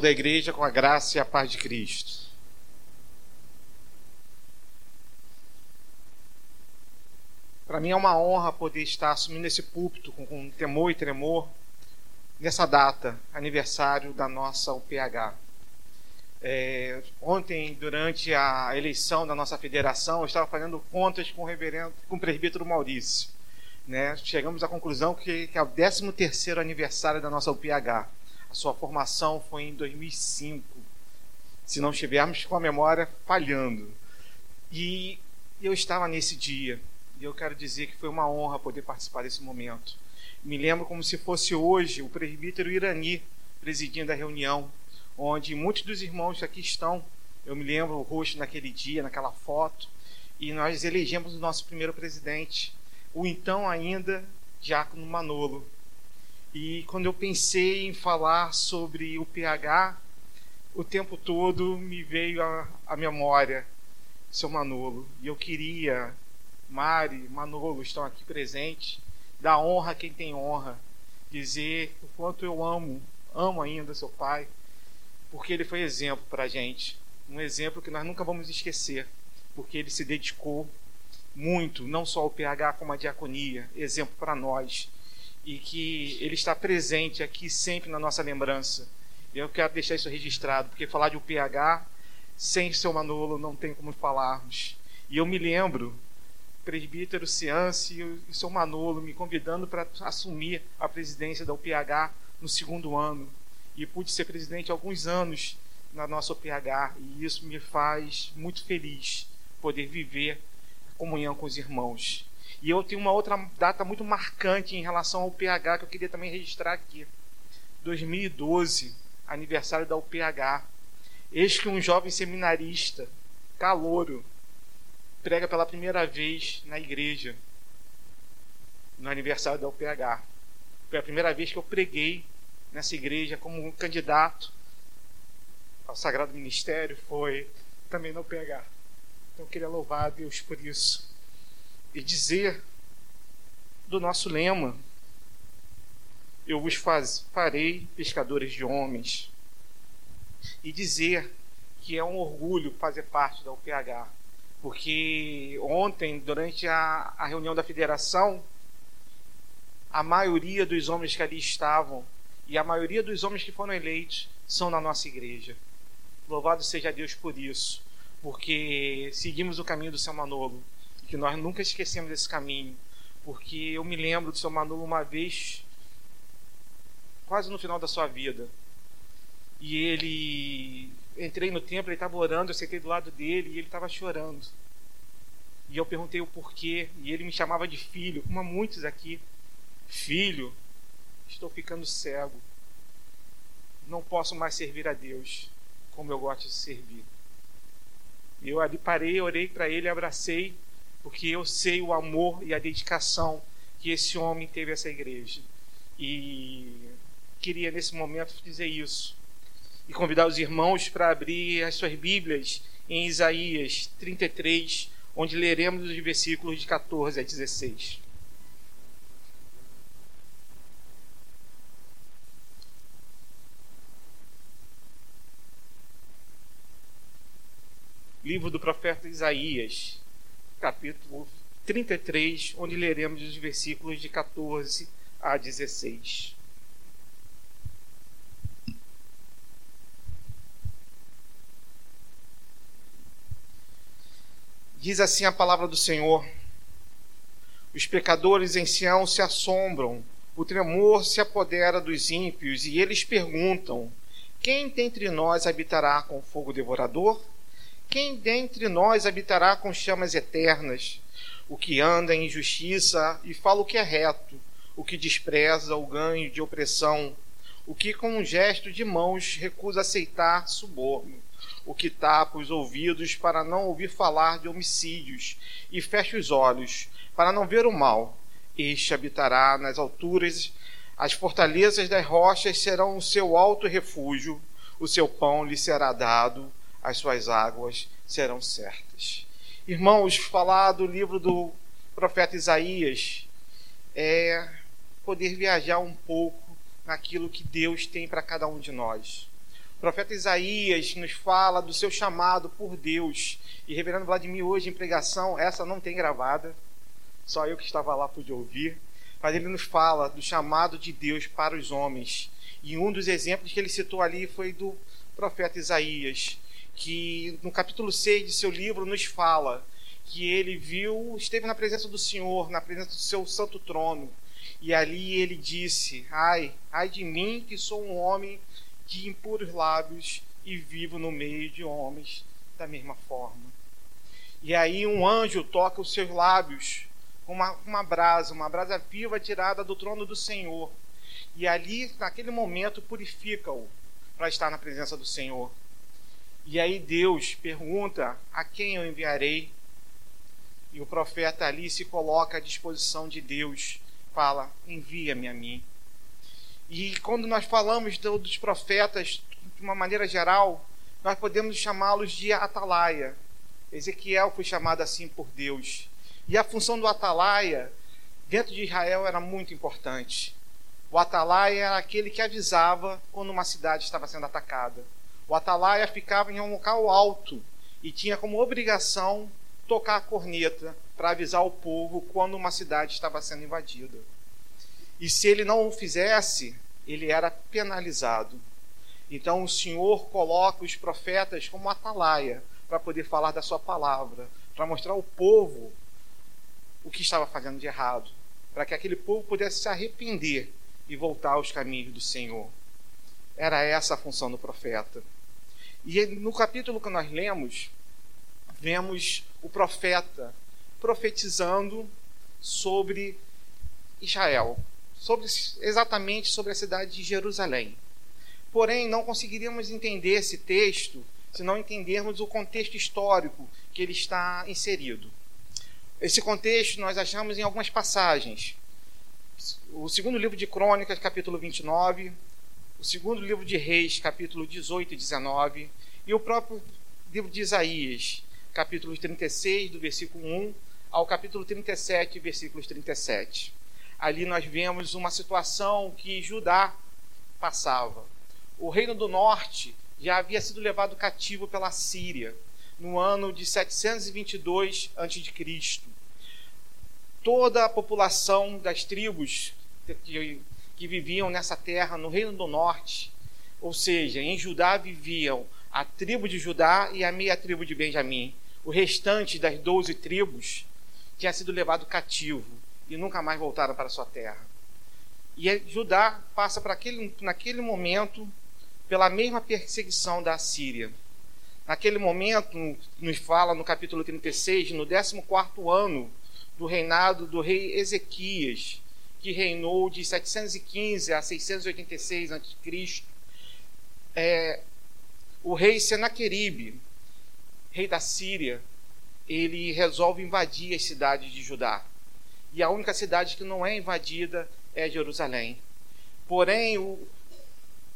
da igreja com a graça e a paz de Cristo. Para mim é uma honra poder estar assumindo esse púlpito com, com temor e tremor nessa data, aniversário da nossa UPH. É, ontem, durante a eleição da nossa federação, eu estava fazendo contas com o reverendo, com o presbítero Maurício. Né? Chegamos à conclusão que, que é o 13 terceiro aniversário da nossa UPH. A sua formação foi em 2005, se não estivermos com a memória falhando. E eu estava nesse dia, e eu quero dizer que foi uma honra poder participar desse momento. Me lembro como se fosse hoje o presbítero Irani presidindo a reunião, onde muitos dos irmãos aqui estão. Eu me lembro o rosto naquele dia, naquela foto, e nós elegemos o nosso primeiro presidente, o então ainda Diácono Manolo. E quando eu pensei em falar sobre o PH, o tempo todo me veio à memória seu Manolo. E eu queria, Mari, Manolo estão aqui presentes, dar honra a quem tem honra, dizer o quanto eu amo, amo ainda seu pai, porque ele foi exemplo para a gente. Um exemplo que nós nunca vamos esquecer, porque ele se dedicou muito, não só ao PH, como à diaconia, exemplo para nós e que ele está presente aqui sempre na nossa lembrança. Eu quero deixar isso registrado, porque falar de UPH sem seu Manolo não tem como falarmos. E eu me lembro, presbítero Ciance e seu Manolo me convidando para assumir a presidência da UPH no segundo ano. E pude ser presidente alguns anos na nossa UPH, e isso me faz muito feliz poder viver comunhão com os irmãos. E eu tenho uma outra data muito marcante em relação ao PH que eu queria também registrar aqui. 2012, aniversário da UPH. Eis que um jovem seminarista, calouro, prega pela primeira vez na igreja, no aniversário da UPH. Foi a primeira vez que eu preguei nessa igreja como um candidato ao Sagrado Ministério, foi também na UPH. Então eu queria louvar a Deus por isso e dizer do nosso lema: Eu vos faz, farei pescadores de homens. E dizer que é um orgulho fazer parte da UPH, porque ontem, durante a, a reunião da federação, a maioria dos homens que ali estavam e a maioria dos homens que foram eleitos são na nossa igreja. Louvado seja Deus por isso, porque seguimos o caminho do São Manolo que nós nunca esquecemos desse caminho, porque eu me lembro do seu Manolo uma vez, quase no final da sua vida, e ele entrei no templo, ele estava orando, eu sentei do lado dele e ele estava chorando. E eu perguntei o porquê, e ele me chamava de filho, como muitos aqui. Filho, estou ficando cego. Não posso mais servir a Deus como eu gosto de servir. Eu ali parei, orei para ele, abracei porque eu sei o amor e a dedicação que esse homem teve a essa igreja. E queria nesse momento dizer isso e convidar os irmãos para abrir as suas Bíblias em Isaías 33, onde leremos os versículos de 14 a 16. Livro do profeta Isaías, capítulo 33, onde leremos os versículos de 14 a 16. Diz assim a palavra do Senhor: Os pecadores em Sião se assombram, o tremor se apodera dos ímpios, e eles perguntam: Quem dentre nós habitará com fogo devorador? Quem dentre nós habitará com chamas eternas? O que anda em justiça e fala o que é reto, o que despreza o ganho de opressão, o que com um gesto de mãos recusa aceitar suborno, o que tapa os ouvidos para não ouvir falar de homicídios e fecha os olhos para não ver o mal. Este habitará nas alturas, as fortalezas das rochas serão o seu alto refúgio, o seu pão lhe será dado as suas águas serão certas. Irmãos, falar do livro do profeta Isaías é poder viajar um pouco naquilo que Deus tem para cada um de nós. O profeta Isaías nos fala do seu chamado por Deus. E reverendo Vladimir, hoje em pregação, essa não tem gravada, só eu que estava lá pude ouvir. Mas ele nos fala do chamado de Deus para os homens. E um dos exemplos que ele citou ali foi do profeta Isaías, que no capítulo 6 de seu livro nos fala que ele viu, esteve na presença do Senhor, na presença do seu santo trono. E ali ele disse: Ai, ai de mim que sou um homem de impuros lábios e vivo no meio de homens da mesma forma. E aí um anjo toca os seus lábios com uma, uma brasa, uma brasa viva tirada do trono do Senhor. E ali, naquele momento, purifica-o para estar na presença do Senhor. E aí Deus pergunta: A quem eu enviarei? E o profeta ali se coloca à disposição de Deus, fala: Envia-me a mim. E quando nós falamos dos profetas de uma maneira geral, nós podemos chamá-los de atalaia. Ezequiel foi chamado assim por Deus. E a função do atalaia dentro de Israel era muito importante. O atalaia era aquele que avisava quando uma cidade estava sendo atacada. O atalaia ficava em um local alto e tinha como obrigação tocar a corneta para avisar o povo quando uma cidade estava sendo invadida. E se ele não o fizesse, ele era penalizado. Então o Senhor coloca os profetas como atalaia para poder falar da sua palavra, para mostrar ao povo o que estava fazendo de errado, para que aquele povo pudesse se arrepender e voltar aos caminhos do Senhor. Era essa a função do profeta. E no capítulo que nós lemos, vemos o profeta profetizando sobre Israel, sobre exatamente sobre a cidade de Jerusalém. Porém, não conseguiríamos entender esse texto se não entendermos o contexto histórico que ele está inserido. Esse contexto nós achamos em algumas passagens. O segundo livro de Crônicas, capítulo 29, o segundo livro de Reis, capítulo 18 e 19, e o próprio livro de Isaías, capítulo 36, do versículo 1 ao capítulo 37, versículos 37. Ali nós vemos uma situação que Judá passava. O reino do norte já havia sido levado cativo pela Síria no ano de 722 a.C. Toda a população das tribos que, que viviam nessa terra, no reino do norte, ou seja, em Judá viviam a tribo de Judá e a meia tribo de Benjamim. O restante das doze tribos tinha sido levado cativo e nunca mais voltaram para sua terra. E Judá passa para aquele, naquele momento pela mesma perseguição da Síria. Naquele momento, nos fala no capítulo 36, no 14 ano do reinado do rei Ezequias, que reinou de 715 a 686 a.C., é, o rei Senaqueribe, rei da Síria, ele resolve invadir as cidades de Judá. E a única cidade que não é invadida é Jerusalém. Porém, o,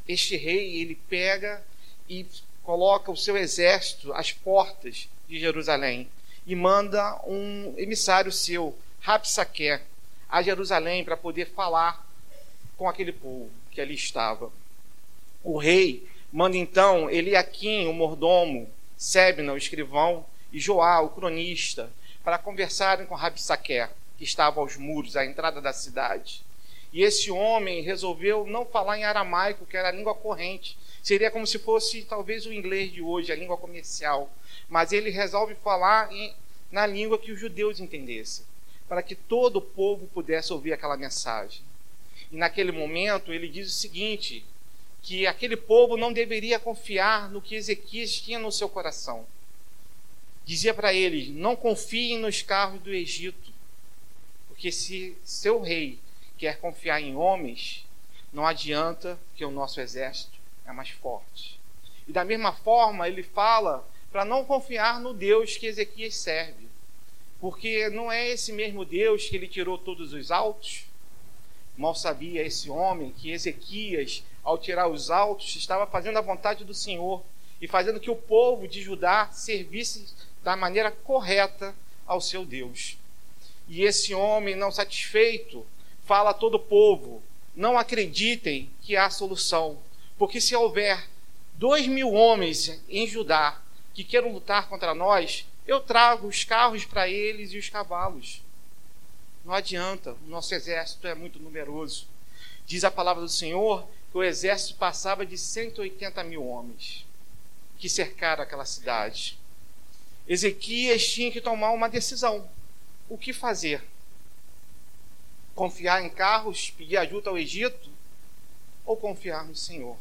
este rei, ele pega e coloca o seu exército às portas de Jerusalém e manda um emissário seu, Rapsaque, a Jerusalém para poder falar com aquele povo que ali estava. O rei manda então Eliaquim, o mordomo, Sebna, o escrivão, e Joá, o cronista, para conversarem com Rabsaque, que estava aos muros, à entrada da cidade. E esse homem resolveu não falar em aramaico, que era a língua corrente. Seria como se fosse talvez o inglês de hoje, a língua comercial. Mas ele resolve falar em, na língua que os judeus entendessem, para que todo o povo pudesse ouvir aquela mensagem. E naquele momento ele diz o seguinte: que aquele povo não deveria confiar no que Ezequias tinha no seu coração. Dizia para eles: não confiem nos carros do Egito, porque se seu rei quer confiar em homens, não adianta que o nosso exército é mais forte. E da mesma forma, ele fala para não confiar no Deus que Ezequias serve, porque não é esse mesmo Deus que ele tirou todos os altos. Mal sabia esse homem que Ezequias, ao tirar os altos, estava fazendo a vontade do Senhor e fazendo que o povo de Judá servisse da maneira correta ao seu Deus. E esse homem, não satisfeito, fala a todo o povo: não acreditem que há solução, porque se houver dois mil homens em Judá que queiram lutar contra nós, eu trago os carros para eles e os cavalos. Não adianta, o nosso exército é muito numeroso. Diz a palavra do Senhor que o exército passava de 180 mil homens que cercaram aquela cidade. Ezequias tinha que tomar uma decisão: o que fazer? Confiar em carros, pedir ajuda ao Egito ou confiar no Senhor?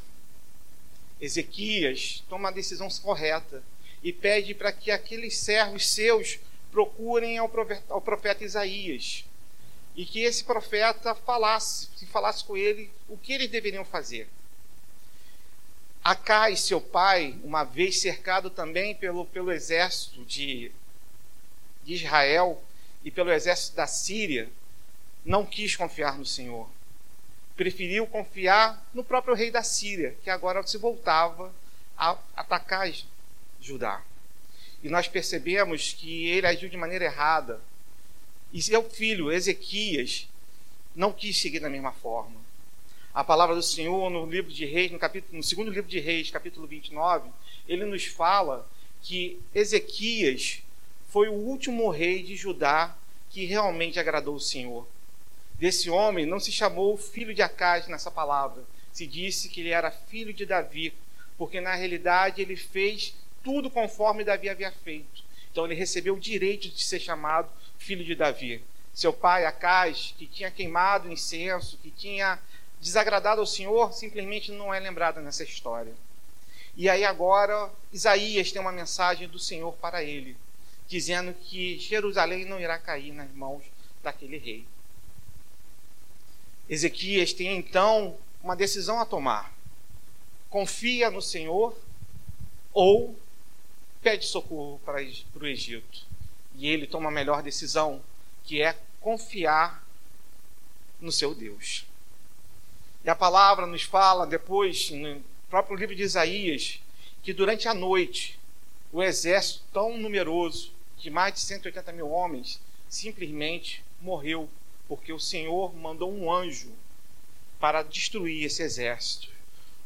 Ezequias toma a decisão correta e pede para que aqueles servos seus procurem ao profeta, ao profeta Isaías e que esse profeta falasse, se falasse com ele o que eles deveriam fazer. Acai, seu pai, uma vez cercado também pelo, pelo exército de, de Israel e pelo exército da Síria, não quis confiar no Senhor. Preferiu confiar no próprio rei da Síria, que agora se voltava a atacar Judá. E nós percebemos que ele agiu de maneira errada. E seu filho, Ezequias, não quis seguir da mesma forma. A palavra do Senhor no livro de Reis, no, capítulo, no segundo livro de Reis, capítulo 29, ele nos fala que Ezequias foi o último rei de Judá que realmente agradou o Senhor. Desse homem não se chamou filho de Acaz nessa palavra, se disse que ele era filho de Davi, porque na realidade ele fez tudo conforme Davi havia feito. Então ele recebeu o direito de ser chamado filho de Davi. Seu pai, Acaz, que tinha queimado incenso, que tinha desagradado ao Senhor simplesmente não é lembrado nessa história. E aí agora Isaías tem uma mensagem do Senhor para ele, dizendo que Jerusalém não irá cair nas mãos daquele rei. Ezequias tem então uma decisão a tomar. Confia no Senhor ou pede socorro para, o Egito. E ele toma a melhor decisão, que é confiar no seu Deus. E a palavra nos fala depois, no próprio livro de Isaías, que durante a noite, o exército tão numeroso, de mais de 180 mil homens, simplesmente morreu, porque o Senhor mandou um anjo para destruir esse exército.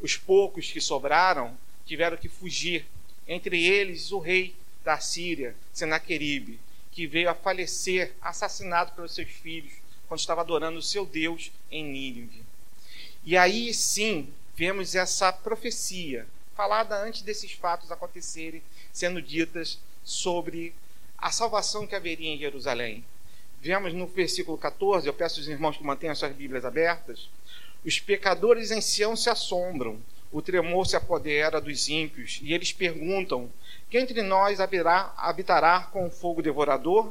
Os poucos que sobraram tiveram que fugir, entre eles o rei da Síria, Senaqueribe, que veio a falecer, assassinado pelos seus filhos, quando estava adorando o seu Deus em Nínive. E aí sim vemos essa profecia falada antes desses fatos acontecerem, sendo ditas sobre a salvação que haveria em Jerusalém. Vemos no versículo 14, eu peço aos irmãos que mantenham suas Bíblias abertas, os pecadores em Sião se assombram, o tremor se apodera dos ímpios, e eles perguntam: quem entre nós habitará, habitará com fogo devorador?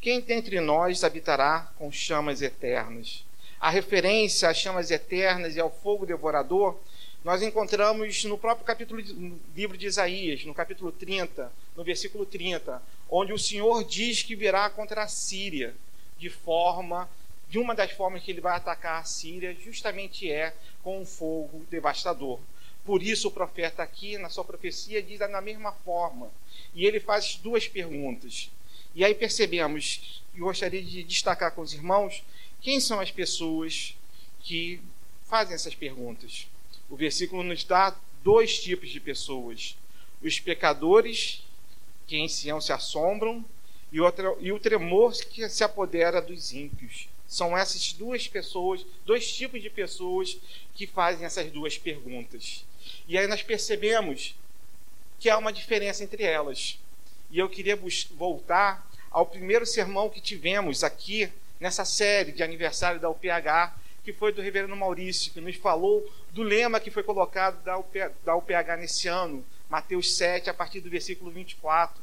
Quem entre nós habitará com chamas eternas? a referência às chamas eternas e ao fogo devorador, nós encontramos no próprio capítulo no livro de Isaías, no capítulo 30, no versículo 30, onde o Senhor diz que virá contra a Síria de forma de uma das formas que ele vai atacar a Síria justamente é com um fogo devastador. Por isso o profeta aqui na sua profecia diz da mesma forma. E ele faz duas perguntas. E aí percebemos, e gostaria de destacar com os irmãos, quem são as pessoas que fazem essas perguntas? O versículo nos dá dois tipos de pessoas: os pecadores, que em Sião se assombram, e, outra, e o tremor que se apodera dos ímpios. São essas duas pessoas, dois tipos de pessoas que fazem essas duas perguntas. E aí nós percebemos que há uma diferença entre elas. E eu queria voltar ao primeiro sermão que tivemos aqui nessa série de aniversário da UPH, que foi do reverendo Maurício, que nos falou do lema que foi colocado da, UPH, nesse ano, Mateus 7, a partir do versículo 24.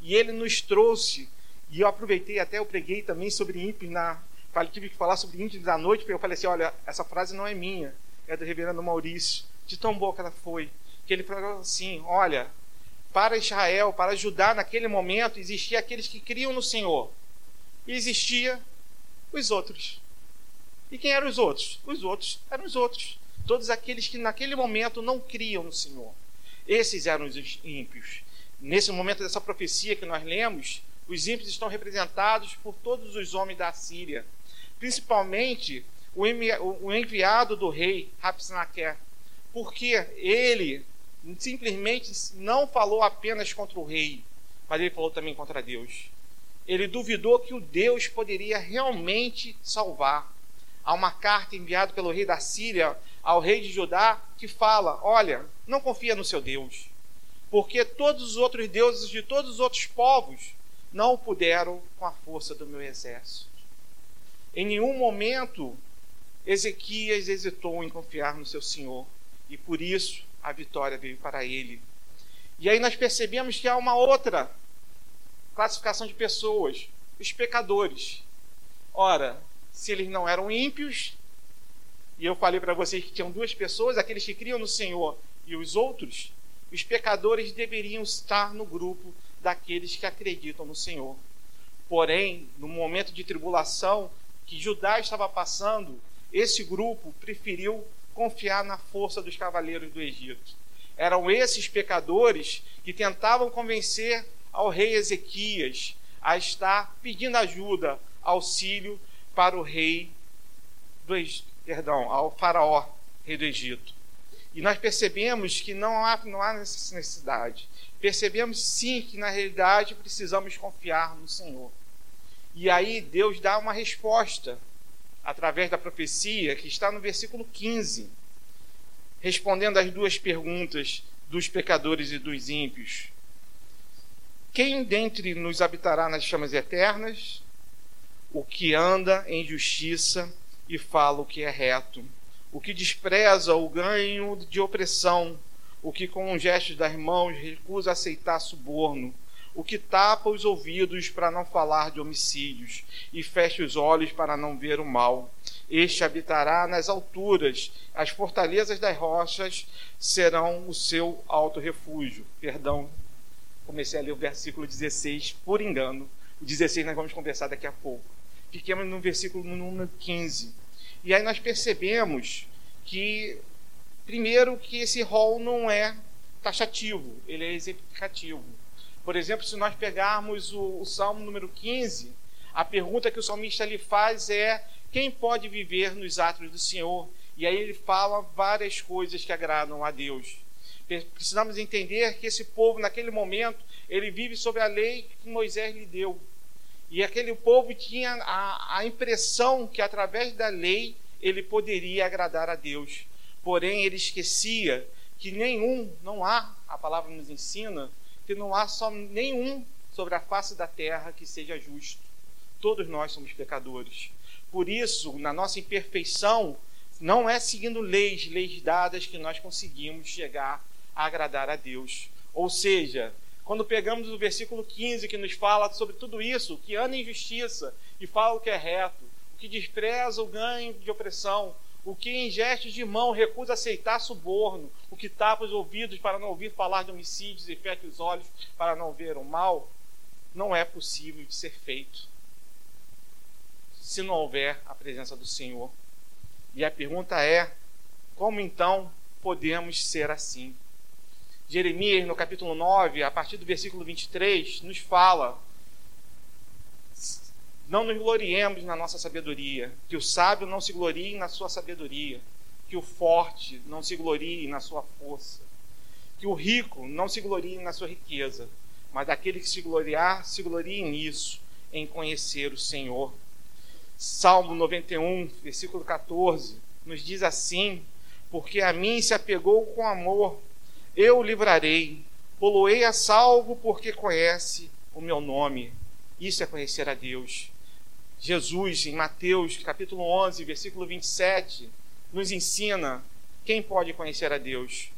E ele nos trouxe, e eu aproveitei até, eu preguei também sobre ímpios na. Tive que falar sobre ímpios da noite, porque eu falei assim: olha, essa frase não é minha, é do reverendo Maurício. De tão boa que ela foi. Que ele falou assim: olha, para Israel, para Judá, naquele momento, existia aqueles que criam no Senhor. E existia os outros. E quem eram os outros? Os outros eram os outros. Todos aqueles que naquele momento não criam no Senhor. Esses eram os ímpios. Nesse momento dessa profecia que nós lemos, os ímpios estão representados por todos os homens da Síria, principalmente o enviado do rei Rapsnaquer, porque ele simplesmente não falou apenas contra o rei, mas ele falou também contra Deus. Ele duvidou que o Deus poderia realmente salvar. Há uma carta enviada pelo rei da Síria ao rei de Judá que fala: Olha, não confia no seu Deus, porque todos os outros deuses de todos os outros povos não puderam com a força do meu exército. Em nenhum momento Ezequias hesitou em confiar no seu Senhor e por isso a vitória veio para ele. E aí nós percebemos que há uma outra classificação de pessoas, os pecadores. Ora, se eles não eram ímpios, e eu falei para vocês que tinham duas pessoas, aqueles que criam no Senhor e os outros, os pecadores deveriam estar no grupo daqueles que acreditam no Senhor. Porém, no momento de tribulação que Judá estava passando, esse grupo preferiu confiar na força dos cavaleiros do Egito. Eram esses pecadores que tentavam convencer ao rei Ezequias a estar pedindo ajuda, auxílio para o rei do perdão, ao faraó, rei do Egito. E nós percebemos que não há, não há necessidade. Percebemos sim que na realidade precisamos confiar no Senhor. E aí Deus dá uma resposta através da profecia que está no versículo 15, respondendo às duas perguntas dos pecadores e dos ímpios. Quem dentre nos habitará nas chamas eternas? O que anda em justiça e fala o que é reto, o que despreza o ganho de opressão, o que com gestos das mãos recusa aceitar suborno, o que tapa os ouvidos para não falar de homicídios e fecha os olhos para não ver o mal. Este habitará nas alturas, as fortalezas das rochas serão o seu alto refúgio. Perdão, comecei a ler o versículo 16 por engano. O 16 nós vamos conversar daqui a pouco. Fiquemos no versículo número 15. E aí nós percebemos que, primeiro, que esse rol não é taxativo, ele é exemplificativo. Por exemplo, se nós pegarmos o, o Salmo número 15, a pergunta que o salmista lhe faz é: quem pode viver nos atos do Senhor? E aí ele fala várias coisas que agradam a Deus. Precisamos entender que esse povo, naquele momento, ele vive sob a lei que Moisés lhe deu. E aquele povo tinha a, a impressão que através da lei ele poderia agradar a Deus. Porém, ele esquecia que nenhum, não há, a palavra nos ensina, que não há só nenhum sobre a face da terra que seja justo. Todos nós somos pecadores. Por isso, na nossa imperfeição, não é seguindo leis, leis dadas, que nós conseguimos chegar a agradar a Deus. Ou seja, quando pegamos o versículo 15 que nos fala sobre tudo isso, que anda em justiça e fala o que é reto, o que despreza o ganho de opressão, o que em gestos de mão recusa aceitar suborno, o que tapa os ouvidos para não ouvir falar de homicídios e fecha os olhos para não ver o mal, não é possível de ser feito se não houver a presença do Senhor. E a pergunta é: como então podemos ser assim? Jeremias, no capítulo 9, a partir do versículo 23, nos fala: Não nos gloriemos na nossa sabedoria, que o sábio não se glorie na sua sabedoria, que o forte não se glorie na sua força, que o rico não se glorie na sua riqueza, mas aquele que se gloriar, se glorie nisso, em conhecer o Senhor. Salmo 91, versículo 14, nos diz assim: Porque a mim se apegou com amor eu o livrarei, poloei a salvo porque conhece o meu nome. Isso é conhecer a Deus. Jesus, em Mateus capítulo 11, versículo 27, nos ensina quem pode conhecer a Deus.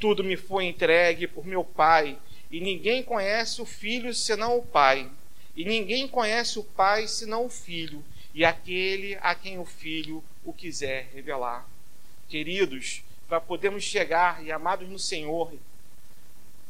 Tudo me foi entregue por meu Pai, e ninguém conhece o Filho senão o Pai, e ninguém conhece o Pai senão o Filho, e aquele a quem o Filho o quiser revelar. Queridos, para podermos chegar e amados no Senhor,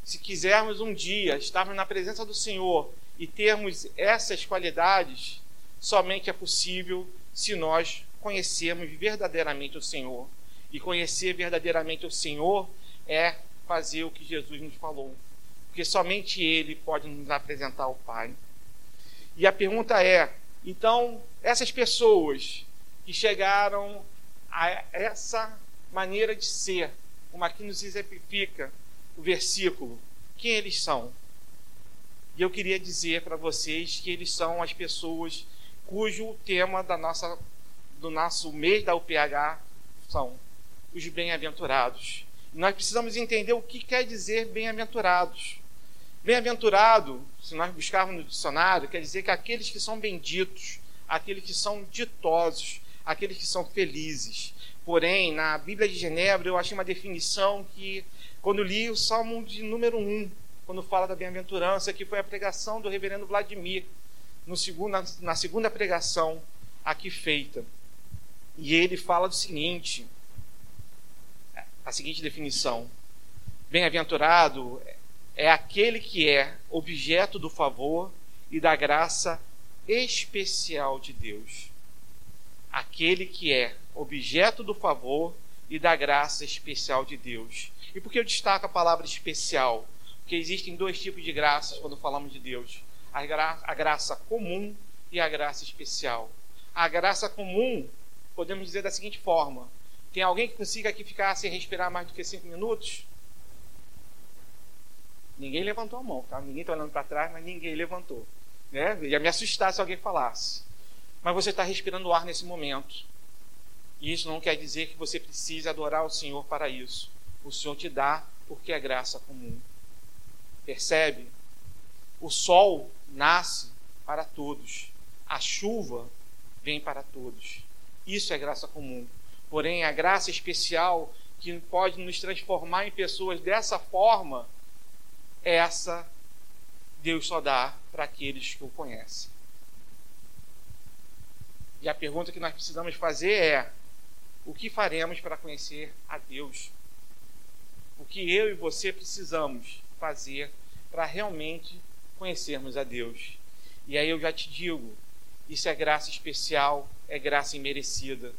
se quisermos um dia estarmos na presença do Senhor e termos essas qualidades, somente é possível se nós conhecermos verdadeiramente o Senhor. E conhecer verdadeiramente o Senhor é fazer o que Jesus nos falou. Porque somente Ele pode nos apresentar ao Pai. E a pergunta é: então, essas pessoas que chegaram a essa maneira de ser, como aqui nos exemplifica o versículo, quem eles são. E eu queria dizer para vocês que eles são as pessoas cujo tema da nossa, do nosso mês da UPH são os bem-aventurados. Nós precisamos entender o que quer dizer bem-aventurados. Bem-aventurado, se nós buscarmos no dicionário, quer dizer que aqueles que são benditos, aqueles que são ditosos, aqueles que são felizes. Porém, na Bíblia de Genebra, eu achei uma definição que, quando li o Salmo de número 1, quando fala da bem-aventurança, que foi a pregação do reverendo Vladimir, no segundo, na, segunda pregação aqui feita. E ele fala do seguinte: a seguinte definição: Bem-aventurado é aquele que é objeto do favor e da graça especial de Deus. Aquele que é objeto do favor e da graça especial de Deus. E por que eu destaco a palavra especial? que existem dois tipos de graças quando falamos de Deus: a, gra a graça comum e a graça especial. A graça comum, podemos dizer da seguinte forma: tem alguém que consiga aqui ficar sem respirar mais do que cinco minutos? Ninguém levantou a mão, tá? Ninguém está olhando para trás, mas ninguém levantou. Né? Ia me assustar se alguém falasse. Mas você está respirando ar nesse momento. E isso não quer dizer que você precise adorar o Senhor para isso. O Senhor te dá porque é graça comum. Percebe? O sol nasce para todos, a chuva vem para todos. Isso é graça comum. Porém, a graça especial que pode nos transformar em pessoas dessa forma, essa Deus só dá para aqueles que o conhecem. E a pergunta que nós precisamos fazer é: o que faremos para conhecer a Deus? O que eu e você precisamos fazer para realmente conhecermos a Deus. E aí eu já te digo, isso é graça especial, é graça imerecida.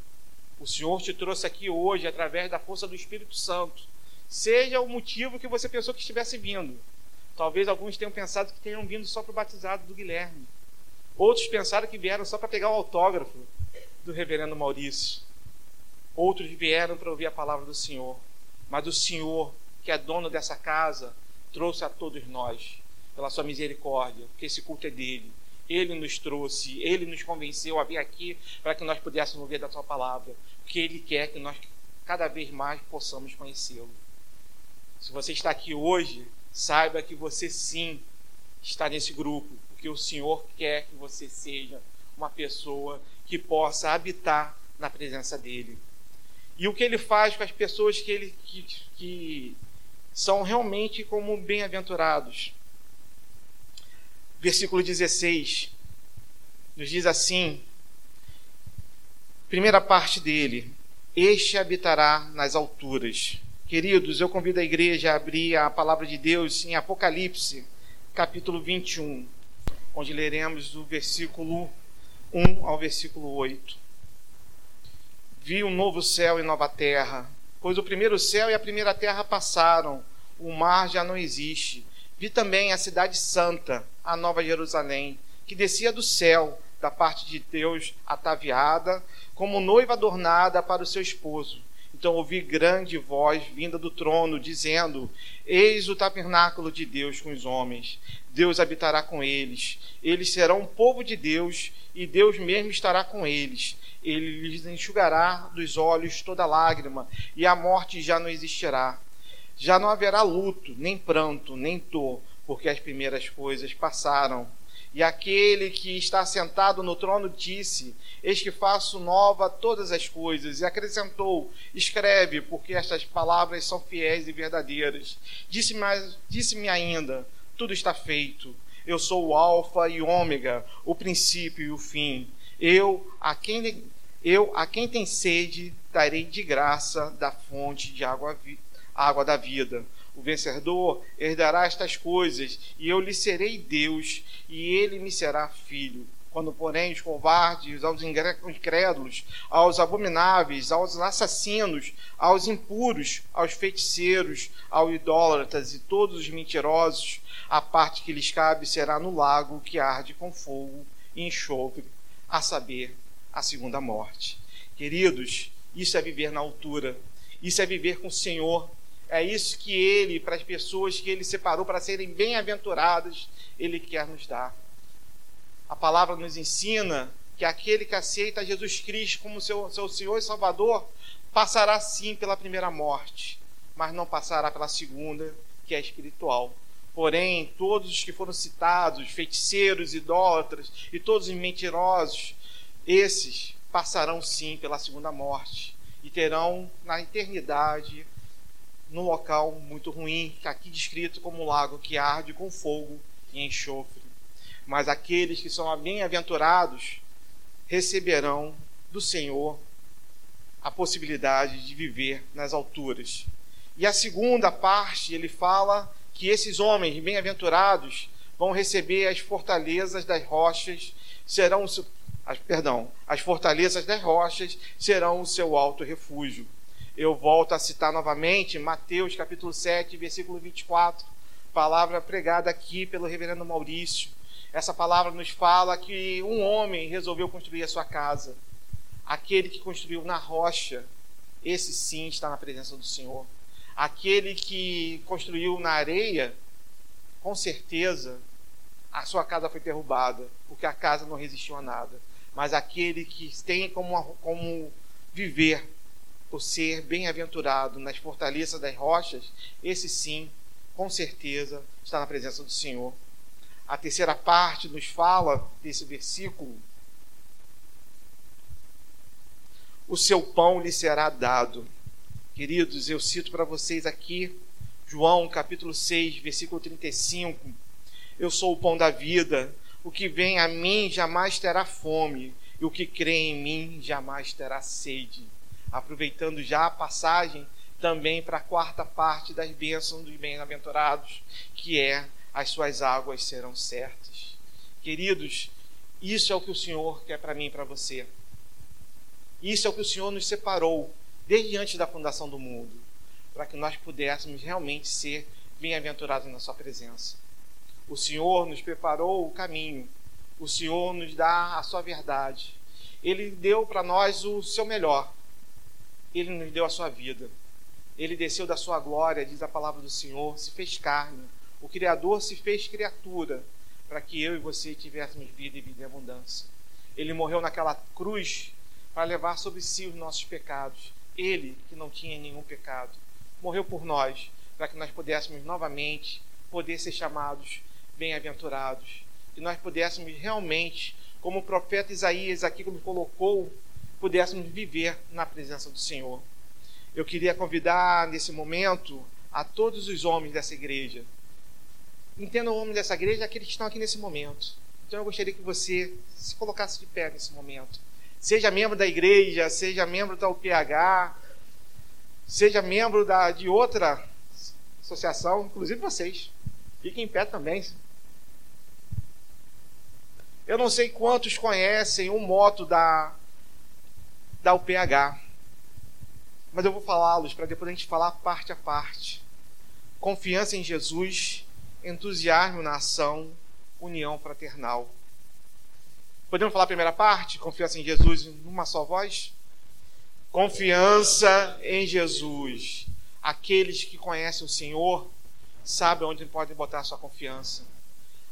O Senhor te trouxe aqui hoje através da força do Espírito Santo. Seja o motivo que você pensou que estivesse vindo. Talvez alguns tenham pensado que tenham vindo só para o batizado do Guilherme. Outros pensaram que vieram só para pegar o autógrafo do reverendo Maurício. Outros vieram para ouvir a palavra do Senhor. Mas o Senhor, que é dono dessa casa, trouxe a todos nós, pela sua misericórdia, porque esse culto é dele. Ele nos trouxe, ele nos convenceu a vir aqui para que nós pudéssemos ouvir da sua palavra, porque ele quer que nós cada vez mais possamos conhecê-lo. Se você está aqui hoje, saiba que você sim está nesse grupo, porque o Senhor quer que você seja uma pessoa que possa habitar na presença dele. E o que ele faz com as pessoas que ele que, que são realmente como bem-aventurados. Versículo 16 nos diz assim: primeira parte dele, este habitará nas alturas. Queridos, eu convido a igreja a abrir a palavra de Deus em Apocalipse, capítulo 21, onde leremos do versículo 1 ao versículo 8. Vi um novo céu e nova terra pois o primeiro céu e a primeira terra passaram, o mar já não existe. Vi também a cidade santa, a nova Jerusalém, que descia do céu, da parte de Deus, ataviada, como noiva adornada para o seu esposo. Então ouvi grande voz vinda do trono, dizendo: Eis o tabernáculo de Deus com os homens. Deus habitará com eles. Eles serão um povo de Deus, e Deus mesmo estará com eles ele lhes enxugará dos olhos toda lágrima, e a morte já não existirá. Já não haverá luto, nem pranto, nem dor, porque as primeiras coisas passaram. E aquele que está sentado no trono disse: Eis que faço nova todas as coisas. E acrescentou: Escreve, porque estas palavras são fiéis e verdadeiras. Disse-me disse ainda: Tudo está feito. Eu sou o Alfa e Ômega, o princípio e o fim. Eu, a quem eu, a quem tem sede, darei de graça da fonte de água, água da vida. O vencedor herdará estas coisas, e eu lhe serei Deus, e ele me será filho. Quando, porém, os covardes, aos incrédulos, aos abomináveis, aos assassinos, aos impuros, aos feiticeiros, aos idólatras e todos os mentirosos, a parte que lhes cabe será no lago que arde com fogo e enxofre, a saber, a segunda morte. Queridos, isso é viver na altura, isso é viver com o Senhor, É isso que ele, para as pessoas que ele separou para serem bem-aventuradas, ele quer nos dar. A palavra nos ensina que aquele que aceita Jesus Cristo como seu, seu Senhor e Salvador passará sim pela primeira morte, mas não passará pela segunda, que é espiritual. Porém, todos os que foram citados, feiticeiros, idólatras e todos os mentirosos, esses passarão sim pela segunda morte e terão na eternidade num local muito ruim, aqui descrito como lago que arde com fogo e enxofre. Mas aqueles que são bem-aventurados receberão do Senhor a possibilidade de viver nas alturas. E a segunda parte, ele fala que esses homens bem-aventurados vão receber as fortalezas das rochas, serão as, perdão, as fortalezas das rochas serão o seu alto refúgio. Eu volto a citar novamente Mateus capítulo 7, versículo 24, palavra pregada aqui pelo reverendo Maurício. Essa palavra nos fala que um homem resolveu construir a sua casa. Aquele que construiu na rocha, esse sim está na presença do Senhor. Aquele que construiu na areia, com certeza a sua casa foi derrubada, porque a casa não resistiu a nada mas aquele que tem como, como viver o ser bem-aventurado nas fortalezas das rochas, esse sim, com certeza, está na presença do Senhor. A terceira parte nos fala desse versículo: o seu pão lhe será dado. Queridos, eu cito para vocês aqui João capítulo 6, versículo 35. Eu sou o pão da vida. O que vem a mim jamais terá fome, e o que crê em mim jamais terá sede. Aproveitando já a passagem também para a quarta parte das bênçãos dos bem-aventurados, que é as suas águas serão certas. Queridos, isso é o que o Senhor quer para mim e para você. Isso é o que o Senhor nos separou desde antes da fundação do mundo, para que nós pudéssemos realmente ser bem-aventurados na Sua presença. O Senhor nos preparou o caminho. O Senhor nos dá a sua verdade. Ele deu para nós o seu melhor. Ele nos deu a sua vida. Ele desceu da sua glória, diz a palavra do Senhor, se fez carne. O Criador se fez criatura para que eu e você tivéssemos vida e vida em abundância. Ele morreu naquela cruz para levar sobre si os nossos pecados. Ele, que não tinha nenhum pecado, morreu por nós para que nós pudéssemos novamente poder ser chamados bem-aventurados. Que nós pudéssemos realmente, como o profeta Isaías aqui nos colocou, pudéssemos viver na presença do Senhor. Eu queria convidar nesse momento a todos os homens dessa igreja. Entenda o homem dessa igreja aqueles que estão aqui nesse momento. Então eu gostaria que você se colocasse de pé nesse momento. Seja membro da igreja, seja membro da UPH, seja membro da, de outra associação, inclusive vocês. Fiquem em pé também. Eu não sei quantos conhecem o moto da, da UPH, mas eu vou falá-los para depois a gente falar parte a parte. Confiança em Jesus, entusiasmo na ação, união fraternal. Podemos falar a primeira parte? Confiança em Jesus numa só voz? Confiança em Jesus. Aqueles que conhecem o Senhor sabem onde podem botar sua confiança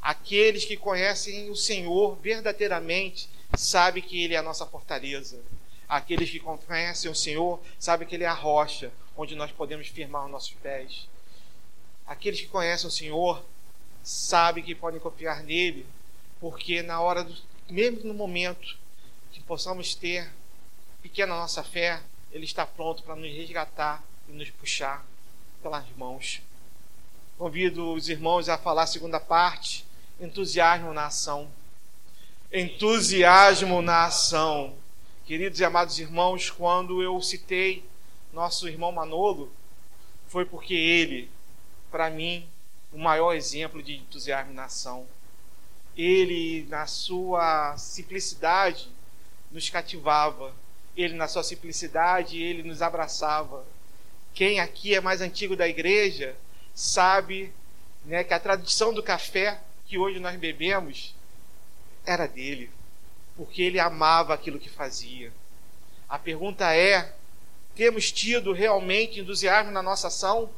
Aqueles que conhecem o Senhor verdadeiramente sabem que Ele é a nossa fortaleza. Aqueles que conhecem o Senhor sabem que Ele é a rocha onde nós podemos firmar os nossos pés. Aqueles que conhecem o Senhor sabem que podem confiar nele, porque na hora, do, mesmo no momento que possamos ter pequena nossa fé, Ele está pronto para nos resgatar e nos puxar pelas mãos. Convido os irmãos a falar a segunda parte entusiasmo na ação. Entusiasmo na ação. Queridos e amados irmãos, quando eu citei nosso irmão Manolo, foi porque ele, para mim, o maior exemplo de entusiasmo na ação. Ele, na sua simplicidade, nos cativava. Ele, na sua simplicidade, ele nos abraçava. Quem aqui é mais antigo da igreja sabe né, que a tradição do café que hoje nós bebemos era dele, porque ele amava aquilo que fazia. A pergunta é: temos tido realmente entusiasmo na nossa ação?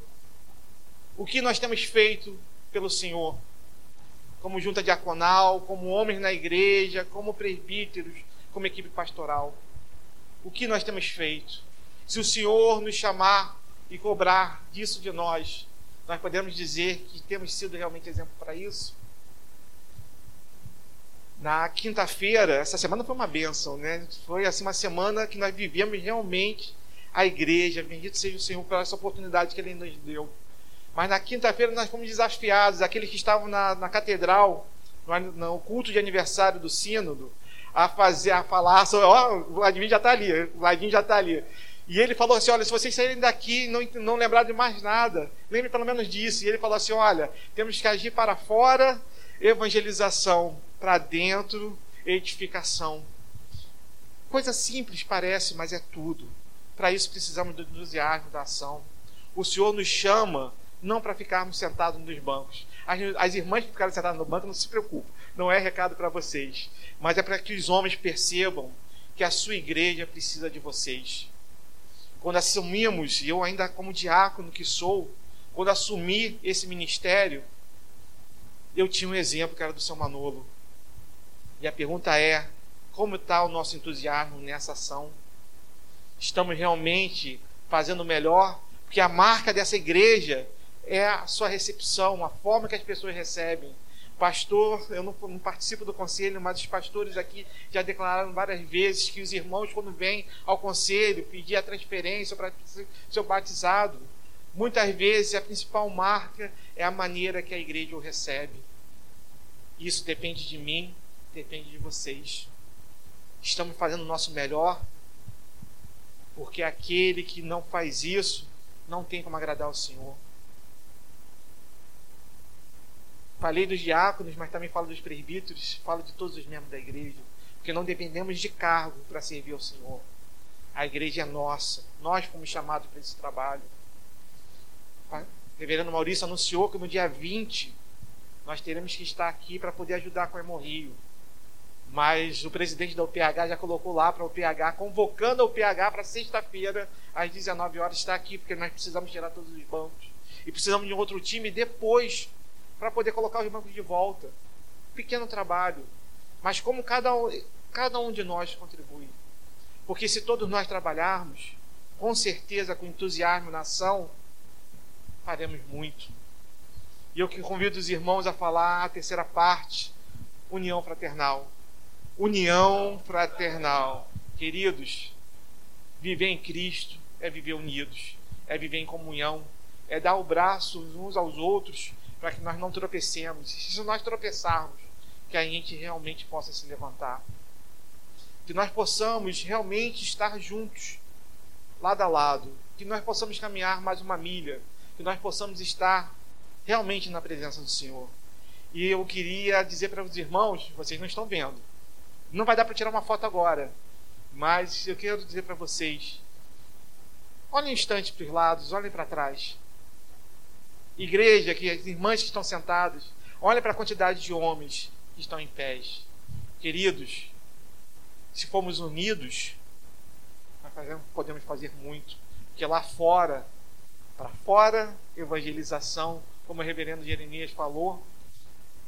O que nós temos feito pelo Senhor? Como junta diaconal, como homens na igreja, como presbíteros, como equipe pastoral. O que nós temos feito? Se o Senhor nos chamar e cobrar disso de nós, nós podemos dizer que temos sido realmente exemplo para isso? Na quinta-feira, essa semana foi uma bênção, né? Foi assim uma semana que nós vivemos realmente a igreja. Bendito seja o Senhor por essa oportunidade que Ele nos deu. Mas na quinta-feira nós fomos desafiados, aqueles que estavam na, na catedral, no, no, culto de aniversário do sínodo, a fazer, a falar sobre, ó, o Vladimir já está ali, o Vladimir já está ali. E ele falou assim: olha, se vocês saírem daqui e não, não lembrar de mais nada, lembre pelo menos disso. E ele falou assim: olha, temos que agir para fora, evangelização, para dentro, edificação. Coisa simples parece, mas é tudo. Para isso precisamos do entusiasmo da ação. O Senhor nos chama não para ficarmos sentados nos bancos. As, as irmãs que ficaram sentadas no banco, não se preocupem, não é recado para vocês, mas é para que os homens percebam que a sua igreja precisa de vocês. Quando assumimos, e eu ainda como diácono que sou, quando assumi esse ministério, eu tinha um exemplo que era do seu Manolo. E a pergunta é: como está o nosso entusiasmo nessa ação? Estamos realmente fazendo melhor? Porque a marca dessa igreja é a sua recepção, a forma que as pessoas recebem. Pastor, eu não, não, participo do conselho, mas os pastores aqui já declararam várias vezes que os irmãos, quando vêm ao conselho pedir a transferência para ser batizado, muitas vezes a principal marca é a maneira que a igreja o recebe. Isso depende de mim, depende de vocês. Estamos fazendo o nosso melhor, porque aquele que não faz isso não tem como agradar o Senhor. Falei dos diáconos, mas também falo dos presbíteros, falo de todos os membros da igreja, porque não dependemos de cargo para servir ao Senhor. A igreja é nossa, nós fomos chamados para esse trabalho. O reverendo Maurício anunciou que no dia 20 nós teremos que estar aqui para poder ajudar com o Hemorrio. Mas o presidente da UPH já colocou lá para o UPH, convocando a UPH para sexta-feira, às 19 horas, estar aqui, porque nós precisamos tirar todos os bancos. E precisamos de um outro time depois para poder colocar os bancos de volta. Pequeno trabalho. Mas como cada um, cada um de nós contribui. Porque se todos nós trabalharmos, com certeza, com entusiasmo na ação, faremos muito. E eu que convido os irmãos a falar a terceira parte, união fraternal. União fraternal. Queridos, viver em Cristo é viver unidos, é viver em comunhão, é dar o braço uns aos outros para que nós não tropecemos. E se nós tropeçarmos, que a gente realmente possa se levantar. Que nós possamos realmente estar juntos, lado a lado. Que nós possamos caminhar mais uma milha. Que nós possamos estar realmente na presença do Senhor. E eu queria dizer para os irmãos, vocês não estão vendo. Não vai dar para tirar uma foto agora. Mas eu quero dizer para vocês: olhem um instante para os lados, olhem para trás igreja, que as irmãs que estão sentadas, olhem para a quantidade de homens que estão em pés. Queridos, se formos unidos, nós podemos fazer muito. Porque lá fora, para fora, evangelização, como o reverendo Jeremias falou,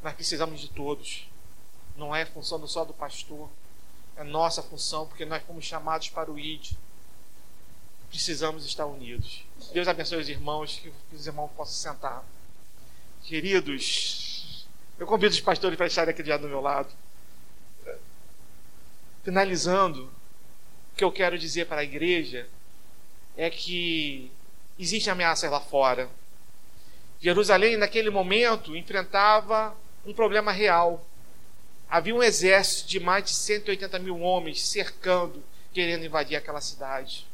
nós precisamos de todos. Não é função só do pastor, é nossa função, porque nós fomos chamados para o ID precisamos estar unidos. Deus abençoe os irmãos, que os irmãos possam sentar. Queridos, eu convido os pastores para estarem aqui do meu lado. Finalizando, o que eu quero dizer para a igreja é que existem ameaças lá fora. Jerusalém, naquele momento, enfrentava um problema real. Havia um exército de mais de 180 mil homens cercando, querendo invadir aquela cidade.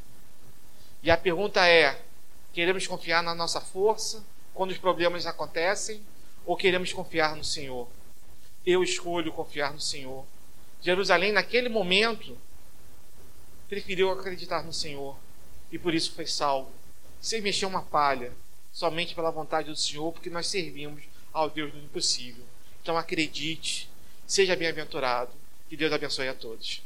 E a pergunta é: queremos confiar na nossa força quando os problemas acontecem ou queremos confiar no Senhor? Eu escolho confiar no Senhor. Jerusalém, naquele momento, preferiu acreditar no Senhor e por isso foi salvo, sem mexer uma palha, somente pela vontade do Senhor, porque nós servimos ao Deus do impossível. Então acredite, seja bem-aventurado, que Deus abençoe a todos.